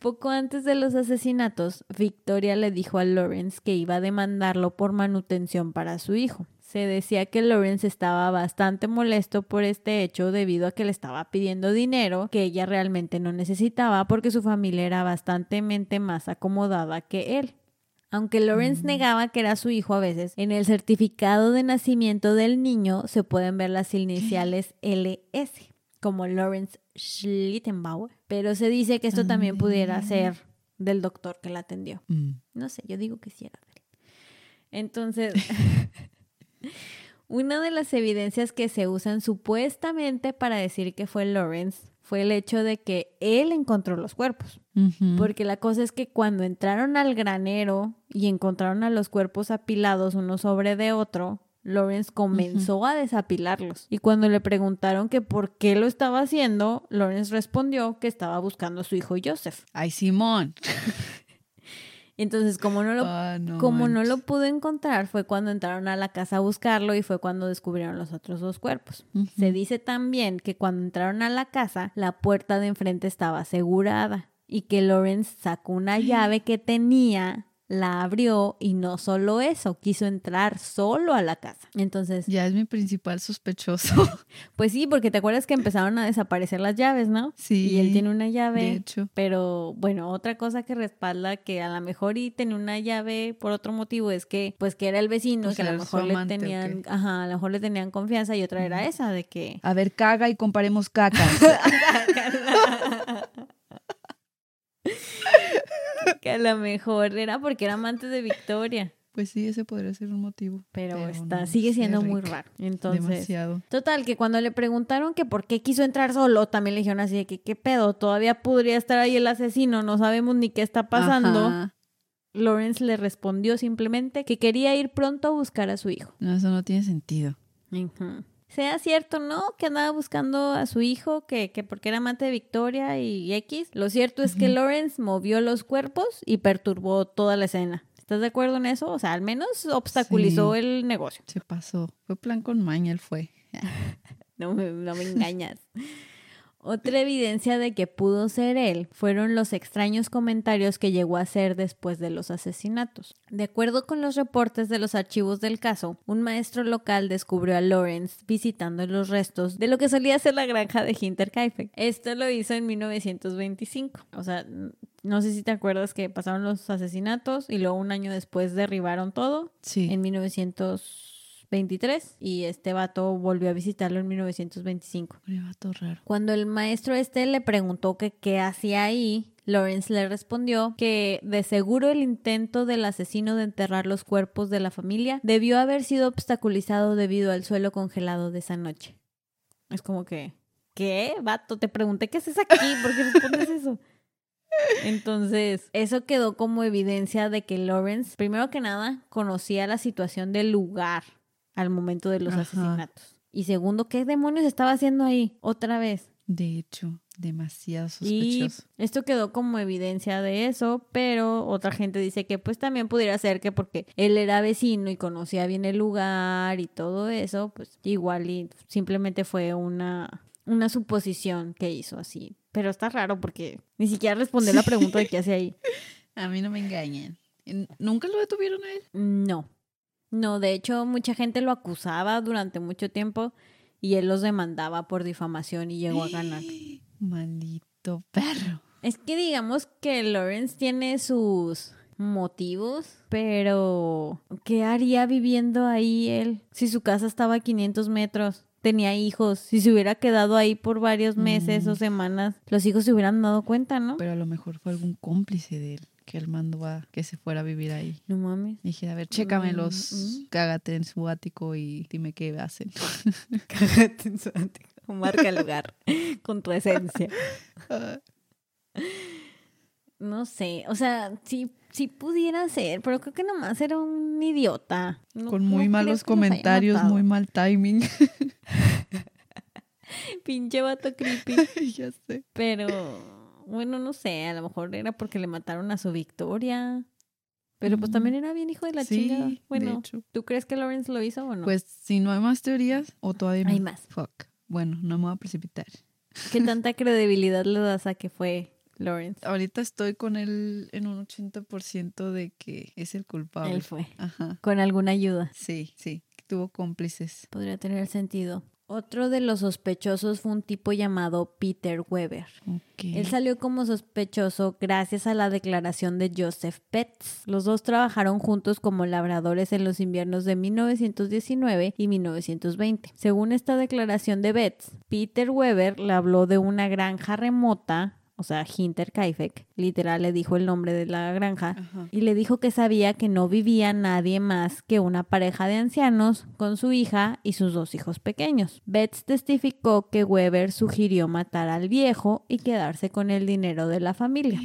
Poco antes de los asesinatos, Victoria le dijo a Lawrence que iba a demandarlo por manutención para su hijo. Se decía que Lawrence estaba bastante molesto por este hecho debido a que le estaba pidiendo dinero que ella realmente no necesitaba porque su familia era bastante más acomodada que él. Aunque Lawrence negaba que era su hijo a veces, en el certificado de nacimiento del niño se pueden ver las iniciales LS, como Lawrence Schlittenbauer. Pero se dice que esto también pudiera ser del doctor que la atendió. Mm. No sé, yo digo que sí era de él. Entonces, una de las evidencias que se usan supuestamente para decir que fue Lawrence fue el hecho de que él encontró los cuerpos. Porque la cosa es que cuando entraron al granero y encontraron a los cuerpos apilados uno sobre de otro, Lawrence comenzó a desapilarlos. Y cuando le preguntaron que por qué lo estaba haciendo, Lawrence respondió que estaba buscando a su hijo Joseph. Ay, Simón. Entonces, como no lo Ah, no Como no lo pudo encontrar, fue cuando entraron a la casa a buscarlo y fue cuando descubrieron los otros dos cuerpos. Se dice también que cuando entraron a la casa, la puerta de enfrente estaba asegurada y que Lawrence sacó una llave que tenía, la abrió y no solo eso, quiso entrar solo a la casa. Entonces, Ya es mi principal sospechoso. pues sí, porque te acuerdas que empezaron a desaparecer las llaves, ¿no? Sí. Y él tiene una llave. De hecho. Pero bueno, otra cosa que respalda que a lo mejor y tenía una llave por otro motivo es que, pues que era el vecino, Pues que a lo mejor le amante, ¿o tenían, ajá, a lo mejor le tenían confianza y otra era esa de que A ver, caga y comparemos caca. que a lo mejor era porque era amante de Victoria, pues sí, ese podría ser un motivo. pero, está no sigue siendo muy raro. Entonces, Demasiado. Total, que cuando le preguntaron que por qué quiso entrar solo, también le dijeron así de que qué pedo, todavía podría estar ahí el asesino, no sabemos ni qué está pasando. Ajá. Lawrence le respondió simplemente que quería ir pronto a buscar a su hijo. No, eso no tiene sentido. Ujú. Sea cierto, ¿no? Que andaba buscando a su hijo, que, que porque era amante de Victoria y X. Lo cierto es que. Lawrence movió los cuerpos y perturbó toda la escena. ¿Estás de acuerdo en eso? O sea, al menos obstaculizó Sí. el negocio. Se pasó. Fue plan con maña, él fue. No me, no me engañas. Otra evidencia de que pudo ser él fueron los extraños comentarios que llegó a hacer después de los asesinatos. De acuerdo con los reportes de los archivos del caso, un maestro local descubrió a Lawrence visitando los restos de lo que solía ser la granja de Hinterkaifeck. Esto lo hizo en 1925. O sea, no sé si te acuerdas que pasaron los asesinatos y luego un año después derribaron todo Sí. en 1923 y este vato volvió a visitarlo en 1925. Un vato raro. Cuando el maestro este le preguntó que qué hacía ahí, Lawrence le respondió que de seguro el intento del asesino de enterrar los cuerpos de la familia debió haber sido obstaculizado debido al suelo congelado de esa noche. Es como que, ¿qué? Vato, te pregunté qué haces aquí, ¿por qué respondes eso? Entonces, eso quedó como evidencia de que Lawrence, primero que nada, conocía la situación del lugar al momento de los Ajá. asesinatos. Y segundo, ¿qué demonios estaba haciendo ahí otra vez? De hecho, demasiado Y sospechoso. esto quedó como evidencia de eso, pero otra gente dice que pues también pudiera ser que porque él era vecino y conocía bien el lugar y todo eso, pues igual y simplemente fue una, una suposición que hizo así. Pero está raro porque ni siquiera respondió la pregunta de qué hace ahí. A mí no me engañan. ¿Nunca lo detuvieron a él? No. No, de hecho mucha gente lo acusaba durante mucho tiempo y él los demandaba por difamación y llegó a ganar. Maldito perro. Es que digamos que Lawrence tiene sus motivos, pero ¿qué haría viviendo ahí él? Si su casa estaba a 500 metros, tenía hijos, si se hubiera quedado ahí por varios meses Mm. o semanas, los hijos se hubieran dado cuenta, ¿no? Pero a lo mejor fue algún cómplice de él que él mandó a que se fuera a vivir ahí. No mames. Dije, a ver, chécamelos, Mm, mm. cágate en su ático y dime qué hacen. Cágate en su ático. Marca el lugar con tu esencia. No sé, o sea, sí, sí pudiera ser, pero creo que nomás era un idiota. No- Con muy malos comentarios, muy mal timing. Pinche vato creepy. ya sé. Pero, bueno, no sé, a lo mejor era porque le mataron a su Victoria. Pero pues Mm. también era bien hijo de la Sí, chingada. Bueno, hecho. ¿tú crees que Lawrence lo hizo o no? Pues si no hay más teorías, o todavía no. Hay más. Fuck. Bueno, no me voy a precipitar. ¿Qué tanta credibilidad le das a que fue Lawrence? Ahorita estoy con él en un 80% de que es el culpable. Él fue. Ajá. Con alguna ayuda. Sí, sí. tuvo cómplices. Podría tener sentido. Otro de los sospechosos fue un tipo llamado Peter Weber. Él salió como sospechoso gracias a la declaración de Joseph Betts. Los dos trabajaron juntos como labradores en los inviernos de 1919 y 1920. Según esta declaración de Betts, Peter Weber le habló de una granja remota o sea, Hinterkaifeck, literal le dijo el nombre de la granja, y le dijo que sabía que no vivía nadie más que una pareja de ancianos con su hija y sus dos hijos pequeños. Betts testificó que Weber sugirió matar al viejo y quedarse con el dinero de la familia.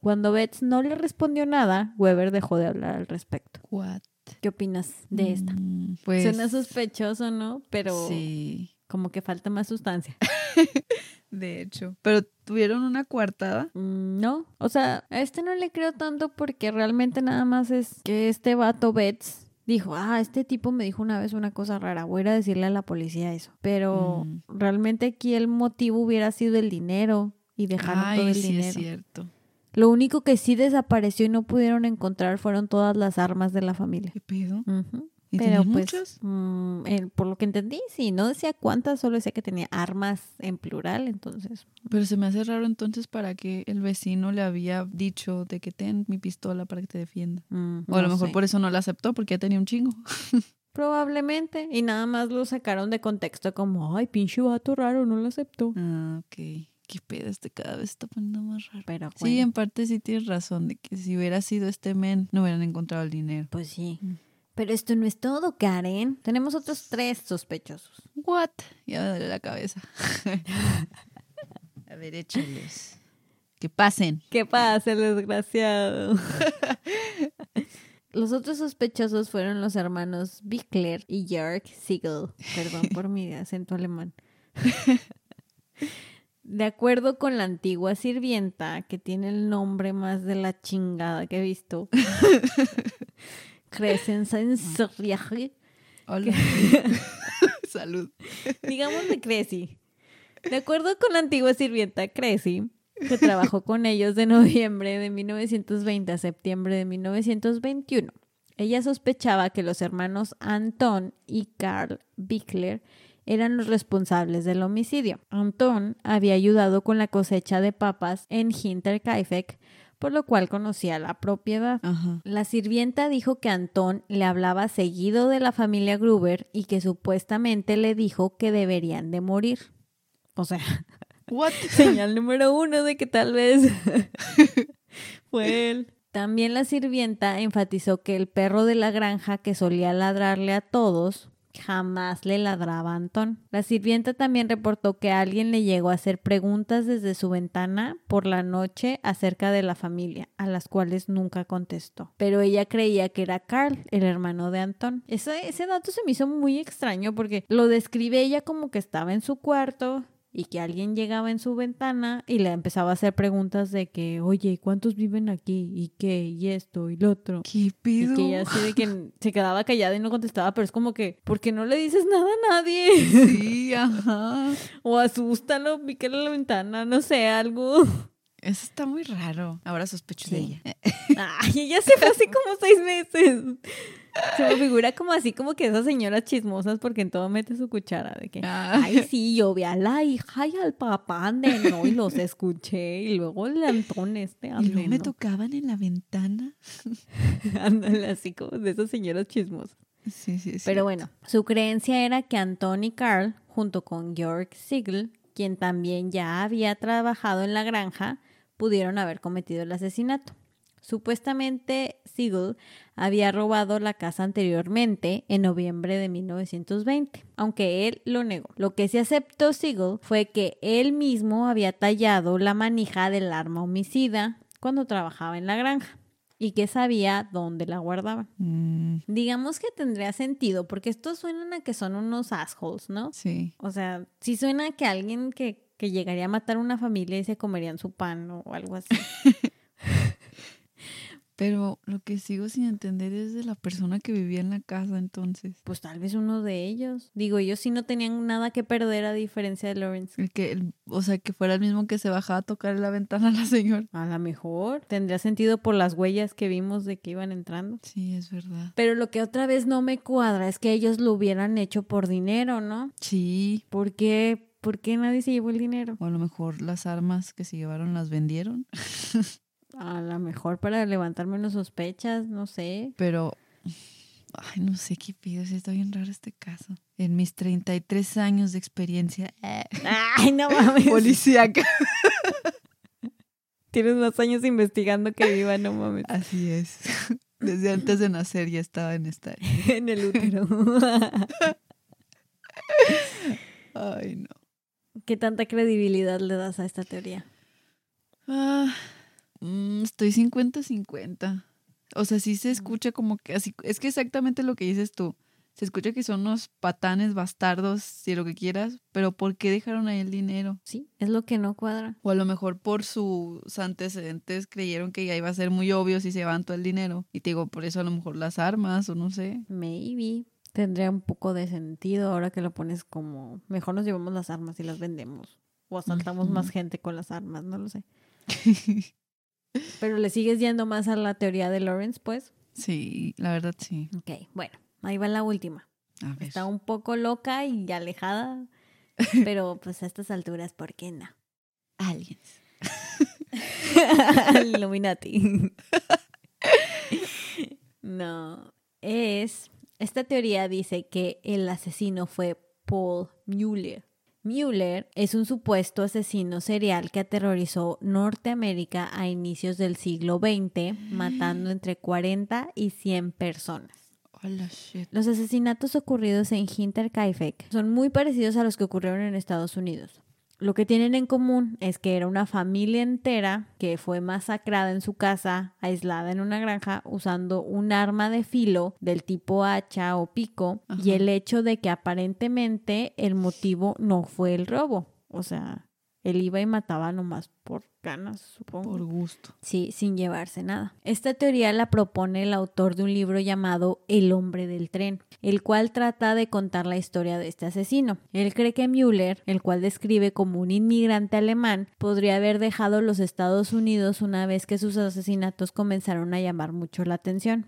Cuando Betts no le respondió nada, Weber dejó de hablar al respecto. What? ¿Qué opinas de esta? Mm, pues Suena sospechoso, ¿no? Pero sí. Como que falta más sustancia. De hecho. Pero tuvieron una coartada. Mm, No, o sea, a este no le creo tanto porque realmente nada más es que este vato Betts dijo, ah, este tipo me dijo una vez una cosa rara, voy a ir a decirle a la policía eso. Pero Mm. realmente aquí el motivo hubiera sido el dinero y dejaron todo el sí dinero. es cierto. Lo único que sí desapareció y no pudieron encontrar fueron todas las armas de la familia. ¿Qué pedo? Ujú. ¿Y Pero pues, muchos? mm, por lo que entendí, sí, no decía cuántas, solo decía que tenía armas en plural, entonces. Pero se me hace raro entonces para que el vecino le había dicho de que ten mi pistola para que te defienda. mm, O a lo no mejor sé. por eso no la aceptó, porque ya tenía un chingo. Probablemente. Y nada más lo sacaron de contexto como, ay, pinche vato raro, no lo aceptó. Ah, ok. Qué pedo, este cada vez está poniendo más raro. Pero Sí, en parte sí tienes razón, de que si hubiera sido este men, no hubieran encontrado el dinero. pues sí. Mm. Pero esto no es todo, Karen. Tenemos otros tres sospechosos. What? Ya me duele la cabeza. a ver, échales. Que pasen. ¿Qué pasa, el desgraciado? Los otros sospechosos fueron los hermanos Bickler y Jörg Siegel. Perdón por mi acento alemán. De acuerdo con la antigua sirvienta, que tiene el nombre más de la chingada que he visto, Crescensensriage, Hola. Salud. digamos de Cressy. De acuerdo con la antigua sirvienta Cressy, que trabajó con ellos de noviembre de 1920 a septiembre de 1921, ella sospechaba que los hermanos Anton y Karl Bickler eran los responsables del homicidio. Anton había ayudado con la cosecha de papas en Hinterkaifeck, por lo cual conocía la propiedad. Ajá. La sirvienta dijo que Antón le hablaba seguido de la familia Gruber y que supuestamente le dijo que deberían de morir. O sea, What? señal número uno de que tal vez fue él. También la sirvienta enfatizó que el perro de la granja que solía ladrarle a todos jamás le ladraba a Antón. La sirvienta también reportó que alguien le llegó a hacer preguntas desde su ventana por la noche acerca de la familia, a las cuales nunca contestó. Pero ella creía que era Carl, el hermano de Antón. Ese, ese dato se me hizo muy extraño porque lo describe ella como que estaba en su cuarto y que alguien llegaba en su ventana y le empezaba a hacer preguntas de que, oye, ¿cuántos viven aquí? ¿Y qué? ¿Y esto? ¿Y lo otro? ¿Qué Y pedo? que ella así de que se quedaba callada y no contestaba, pero es como que, ¿por qué no le dices nada a nadie? Sí, ajá. o asústalo, pícale la ventana, no sé, algo. Eso está muy raro. Ahora sospecho de ella. Ay, ella se fue así como seis meses. Se me figura como así como que esas señoras chismosas porque en todo mete su cuchara de que, Ah. ay, sí, yo vi a la hija y al papá de no y los escuché y luego el Antón este Y luego me tocaban en la ventana. Ándale, así como de esas señoras chismosas. Sí, sí, sí. Pero bueno, su creencia era que Anton y Carl, junto con Georg Siegel, quien también ya había trabajado en la granja, pudieron haber cometido el asesinato. Supuestamente Siegel había robado la casa anteriormente en noviembre de 1920, aunque él lo negó. Lo que sí aceptó Siegel fue que él mismo había tallado la manija del arma homicida cuando trabajaba en la granja y que sabía dónde la guardaban. Mm, Digamos que tendría sentido, porque estos suenan a que son unos assholes, ¿no? sí. O sea, sí suena a que alguien que, que llegaría a matar a una familia y se comerían su pan o algo así. Pero lo que sigo sin entender es de la persona que vivía en la casa entonces. Pues tal vez uno de ellos. Digo, ellos sí no tenían nada que perder a diferencia de Lawrence. El que, el- o sea, que fuera el mismo que se bajaba a tocar la ventana a la señora. A lo mejor tendría sentido por las huellas que vimos de que iban entrando. Sí, es verdad. Pero lo que otra vez no me cuadra es que ellos lo hubieran hecho por dinero, ¿no? Sí. ¿Por qué, ¿Por qué nadie se llevó el dinero? O a lo mejor las armas que se llevaron las vendieron. A lo mejor para levantar menos sospechas, no sé. Pero, ay, no sé qué pido. Sí, está bien raro este caso. En mis 33 años de experiencia eh, Ay, no mames. policíaca. Tienes más años investigando que viva, no mames. Así es. Desde antes de nacer ya estaba en esta. en el útero. Ay, no. ¿Qué tanta credibilidad le das a esta teoría? Ah, mm, estoy 50-50. O sea, sí se escucha como que así. Es que exactamente lo que dices tú. Se escucha que son unos patanes bastardos, si lo que quieras, pero ¿por qué dejaron ahí el dinero? Sí, es lo que no cuadra. O a lo mejor por sus antecedentes creyeron que ya iba a ser muy obvio si se llevaban todo el dinero. Y te digo, por eso a lo mejor las armas o no sé. Maybe. Tendría un poco de sentido ahora que lo pones como, mejor nos llevamos las armas y las vendemos. O asaltamos más gente con las armas, no lo sé. Pero le sigues yendo más a la teoría de Lawrence, pues. Sí, la verdad sí. Ok, bueno, ahí va la última. A ver. Está un poco loca y alejada, pero pues a estas alturas, ¿por qué no? Aliens. Illuminati. no, es... Esta teoría dice que el asesino fue Paul Mueller. Mueller es un supuesto asesino serial que aterrorizó Norteamérica a inicios del siglo XX, matando entre 40 y 100 personas. Hola, shit. Los asesinatos ocurridos en Hinterkaifeck son muy parecidos a los que ocurrieron en Estados Unidos. Lo que tienen en común es que era una familia entera que fue masacrada en su casa, aislada en una granja, usando un arma de filo del tipo hacha o pico, y el hecho de que aparentemente el motivo no fue el robo. O sea, él iba y mataba nomás por ganas, supongo. Por gusto. Sí, sin llevarse nada. Esta teoría la propone el autor de un libro llamado El hombre del tren, el cual trata de contar la historia de este asesino. Él cree que Müller, el cual describe como un inmigrante alemán, podría haber dejado los Estados Unidos una vez que sus asesinatos comenzaron a llamar mucho la atención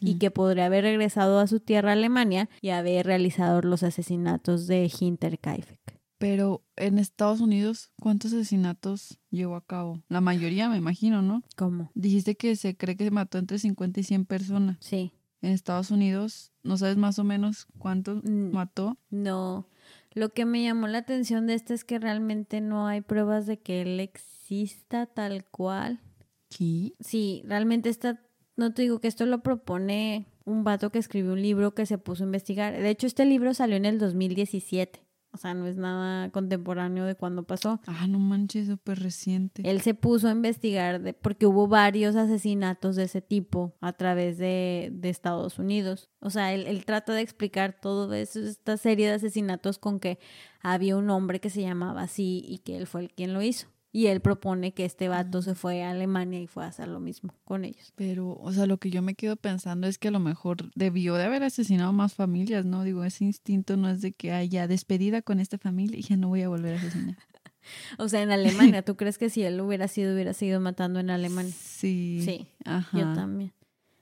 y que podría haber regresado a su tierra Alemania y haber realizado los asesinatos de Hinterkaifeck. Pero en Estados Unidos, ¿cuántos asesinatos llevó a cabo? La mayoría, me imagino, ¿no? ¿Cómo? Dijiste que se cree que mató entre 50 y 100 personas. Sí. En Estados Unidos, ¿no sabes más o menos cuántos Mm. mató? No, lo que me llamó la atención de este es que realmente no hay pruebas de que él exista tal cual. ¿Qué? Sí, realmente esta, no te digo que esto lo propone un vato que escribió un libro que se puso a investigar. De hecho, este libro salió en el 2017. O sea, no es nada contemporáneo de cuando pasó. Ah, no manches, súper reciente. Él se puso a investigar de, porque hubo varios asesinatos de ese tipo a través de, de Estados Unidos. O sea, él, él trata de explicar todo eso, esta serie de asesinatos con que había un hombre que se llamaba así y que él fue el quien lo hizo. Y él propone que este vato se fue a Alemania y fue a hacer lo mismo con ellos. Pero, o sea, lo que yo me quedo pensando es que a lo mejor debió de haber asesinado más familias, ¿no? Digo, ese instinto no es de que haya despedida con esta familia y ya no voy a volver a asesinar. O sea, en Alemania, ¿tú crees que si él hubiera sido, hubiera seguido matando en Alemania? Sí. Sí, Ajá. Yo también.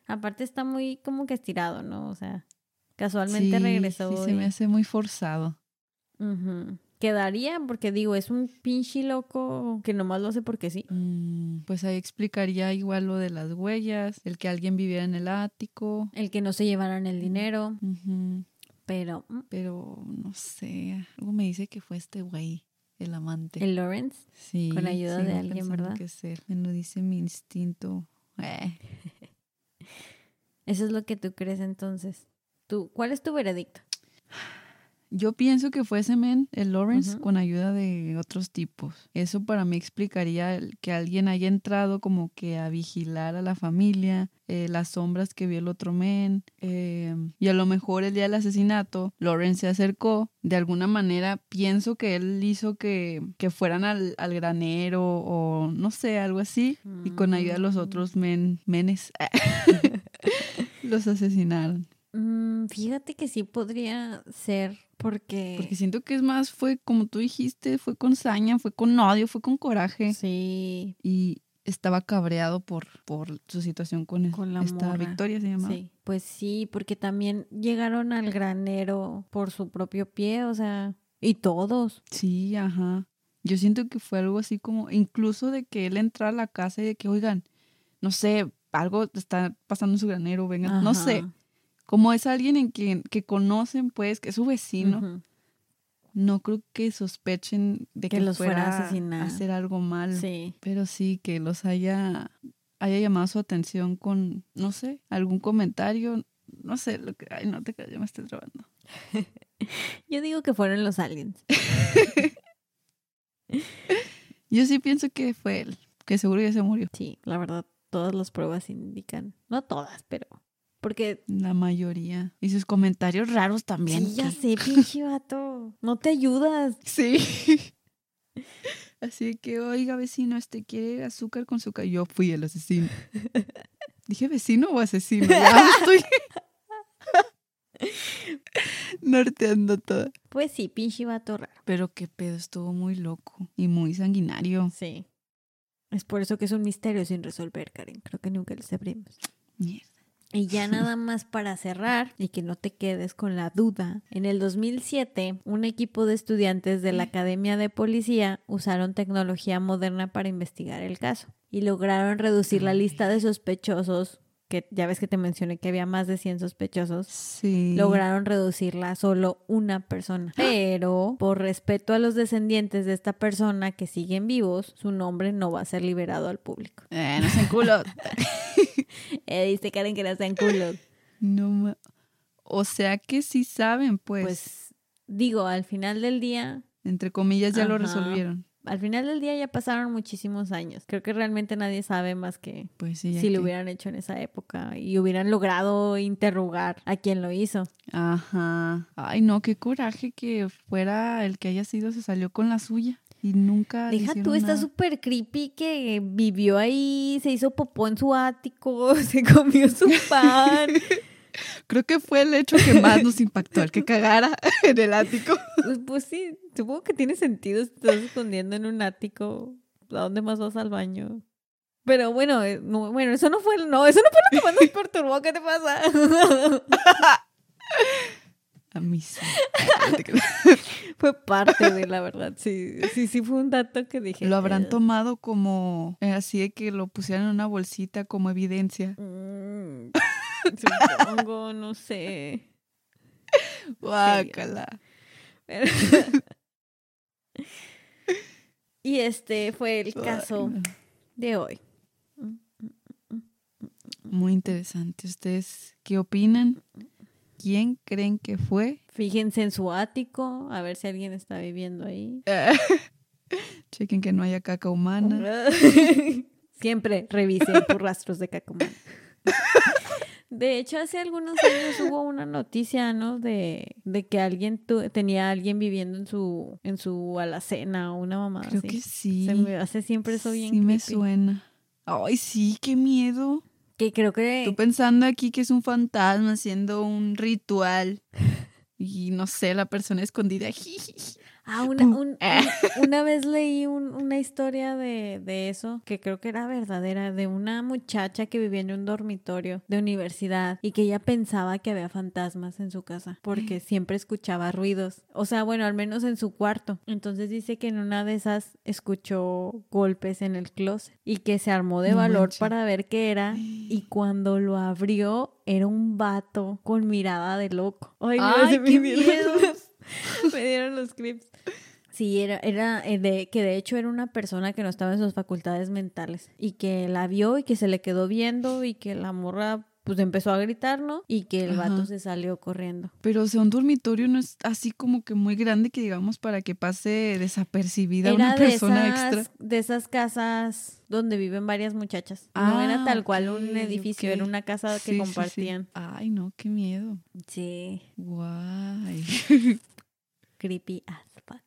Aparte está muy como que estirado, ¿no? O sea, casualmente Sí, regresó. Sí, se me hace muy forzado. Quedaría, porque digo, es un pinche loco que nomás lo hace porque sí. Mm, pues ahí explicaría igual lo de las huellas, el que alguien viviera en el ático. El que no se llevaran el dinero, Ujú. pero mm, Pero no sé, algo me dice que fue este güey, el amante. el Lawrence, sí, con ayuda de alguien, ¿verdad? que él. Me lo dice mi instinto. Eh, eso es lo que tú crees entonces. ¿Tú, ¿Cuál es tu veredicto? Yo pienso que fue ese men, el Lawrence, con ayuda de otros tipos. Eso para mí explicaría que alguien haya entrado como que a vigilar a la familia, eh, las sombras que vio el otro men. eh, y a lo mejor el día del asesinato, Lawrence se acercó. De alguna manera pienso que él hizo que, que fueran al, al granero o no sé, algo así. Y con ayuda de los Mm. otros men, menes los asesinaron. Mm, fíjate que sí podría ser porque... Porque siento que es más, fue como tú dijiste, fue con saña, fue con odio, fue con coraje. Sí, Y estaba cabreado por, por su situación con, Con la esta. Victoria, se llamaba. sí. Pues sí, porque también llegaron al granero por su propio pie, o sea, y todos. Sí, ajá. Yo siento que fue algo así como, incluso de que él entrara a la casa y de que, oigan, no sé, algo está pasando en su granero, vengan, no sé. Como es alguien en quien que conocen, pues, que es su vecino, no creo que sospechen de Que que, los fuera a asesinar. hacer algo malo. Sí. Pero sí, que los haya, haya llamado su atención con, no sé, algún comentario. No sé, lo que. Ay, no te calles, ya me estoy trabando. Yo digo que fueron los aliens. Yo sí pienso que fue él, que seguro ya se murió. Sí, la verdad, todas las pruebas indican. No todas, pero. Porque. La mayoría. Y sus comentarios raros también. Sí, ya sé, pinche vato. No te ayudas. Sí. Así que, oiga, vecino, este quiere azúcar con azúcar. Yo fui el asesino. ¿Dije vecino o asesino? Ya estoy norteando toda. Pues sí, pinche vato raro. Pero qué pedo, estuvo muy loco y muy sanguinario. Sí. Es por eso que es un misterio sin resolver, Karen. Creo que nunca lo sabremos. Mierda. Y ya nada más para cerrar y que no te quedes con la duda. En el 2007, un equipo de estudiantes de la Academia de Policía usaron tecnología moderna para investigar el caso y lograron reducir la lista de sospechosos, que ya ves que te mencioné que había más de 100 sospechosos. Sí. Lograron reducirla a solo una persona. Pero, por respeto a los descendientes de esta persona que siguen vivos, su nombre no va a ser liberado al público. Eh, no sean culos. Eh, dice Karen que no sean culos. no O sea que sí saben, pues. Pues digo, al final del día, entre comillas, ya lo resolvieron. Al final del día ya pasaron muchísimos años. Creo que realmente nadie sabe más que Pues sí. si lo que- hubieran hecho en esa época y hubieran logrado interrogar a quien lo hizo. Ajá. Ay, no, qué coraje que fuera el que haya sido, se salió con la suya. Y nunca. Deja tú, hicieron está nada. súper creepy que vivió ahí, se hizo popó en su ático, se comió su pan. Creo que fue el hecho que más nos impactó, el que cagara en el ático. pues, pues sí, supongo que tiene sentido estás escondiendo en un ático. ¿A dónde más vas al baño? Pero bueno, eh, no, bueno, eso no fue, no, eso no fue lo que más nos perturbó, ¿qué te pasa? A mí sí. fue parte de la verdad, sí, sí, sí fue un dato que dije. Lo habrán "Eh, tomado como eh, así de que lo pusieran en una bolsita como evidencia. mm, Supongo, no sé. Guácala. Pero- y este fue el caso de hoy. Muy interesante. ¿Ustedes qué opinan? ¿Quién creen que fue? Fíjense en su ático, a ver si alguien está viviendo ahí. Chequen que no haya caca humana. Siempre revisen tus rastros de cacomán. De hecho, hace algunos años hubo una noticia, ¿no? De, de que alguien tu- tenía a alguien viviendo en su en su alacena o una mamá Creo así. que sí. Se me hace siempre eso bien Sí me suena. Ay, sí, qué miedo. Que creo que Tú pensando aquí que es un fantasma haciendo un ritual. Y no sé, la persona escondida. Ah, una, Pum. un- un- una vez leí un- una historia de, de eso, que creo que era verdadera, de una muchacha que vivía en un dormitorio de universidad y que ella pensaba que había fantasmas en su casa porque siempre escuchaba ruidos. O sea, bueno, al menos en su cuarto. Entonces dice que en una de esas escuchó golpes en el closet y que se armó de No valor para ver qué era y cuando lo abrió era un vato con mirada de loco. Ay, no, qué miedo. me dieron los clips. Sí, era, era eh, de, que de hecho era una persona que no estaba en sus facultades mentales y que la vio y que se le quedó viendo y que la morra pues empezó a gritar, ¿no? Y que el vato Ajá. se salió corriendo. Pero, o sea, un dormitorio no es así como que muy grande que digamos para que pase desapercibida Era una de persona esas, extra. de esas casas donde viven varias muchachas. no era Ah, tal cual un edificio, era una casa Sí, que sí, sí. compartían. Ay, no, qué miedo. Sí, Guay. creepy as fuck.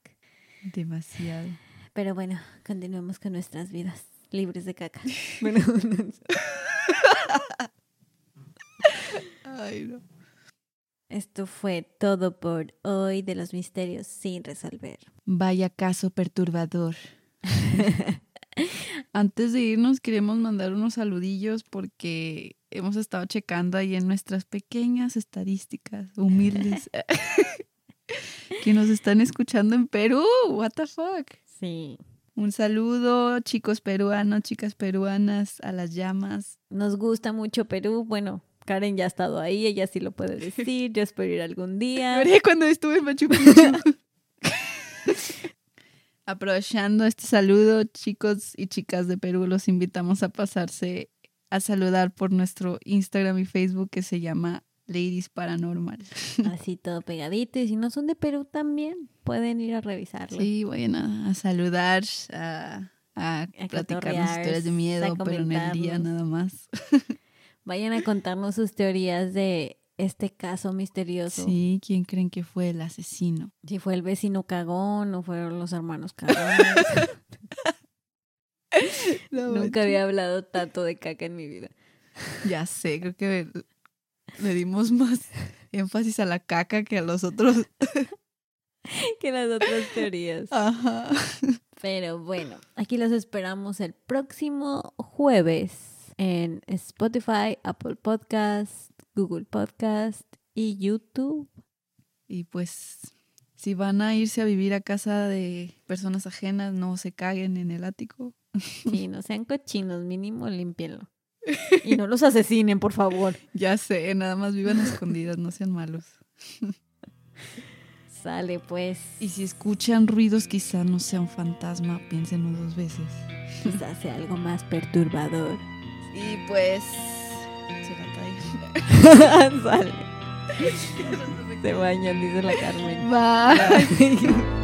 Demasiado. Pero bueno, continuemos con nuestras vidas libres de caca. Bueno, Ay, no. esto fue todo por hoy de los misterios sin resolver. Vaya caso perturbador. Antes de irnos, queremos mandar unos saludillos porque hemos estado checando ahí en nuestras pequeñas estadísticas humildes que nos están escuchando en Perú. What the fuck? Sí. Un saludo, chicos peruanos, chicas peruanas, a las llamas. Nos gusta mucho Perú. Bueno, Karen ya ha estado ahí, ella sí lo puede decir. Yo espero ir algún día. Cuando estuve en Machu Picchu. Aprovechando este saludo, chicos y chicas de Perú, los invitamos a pasarse a saludar por nuestro Instagram y Facebook que se llama Ladies Paranormal. Así todo pegadito. Y si no son de Perú también, pueden ir a revisarlo. Sí, vayan a, a saludar, a, a A cotorrear, historias de miedo, pero en el día nada más. Vayan a contarnos sus teorías de este caso misterioso. Sí, ¿quién creen que fue el asesino? Si fue el vecino cagón o fueron los hermanos cagones. Nunca había hablado tanto de caca en mi vida. Ya sé, creo que le dimos más énfasis a la caca que a los otros. Que las otras teorías. Ajá. Pero bueno, aquí los esperamos el próximo jueves en Spotify, Apple Podcast, Google Podcast y YouTube. Y pues, si van a irse a vivir a casa de personas ajenas, no se caguen en el ático. Sí, no sean cochinos, mínimo límpienlo. Y no los asesinen, por favor. Ya sé, nada más vivan escondidas, no sean malos. Sale pues. Y si escuchan ruidos, quizá no sea un fantasma, piénsenlo dos veces. quizás sea algo más perturbador. Y pues, se la trae. Sale. Se bañan, dice la Carmen. Bye. Bye.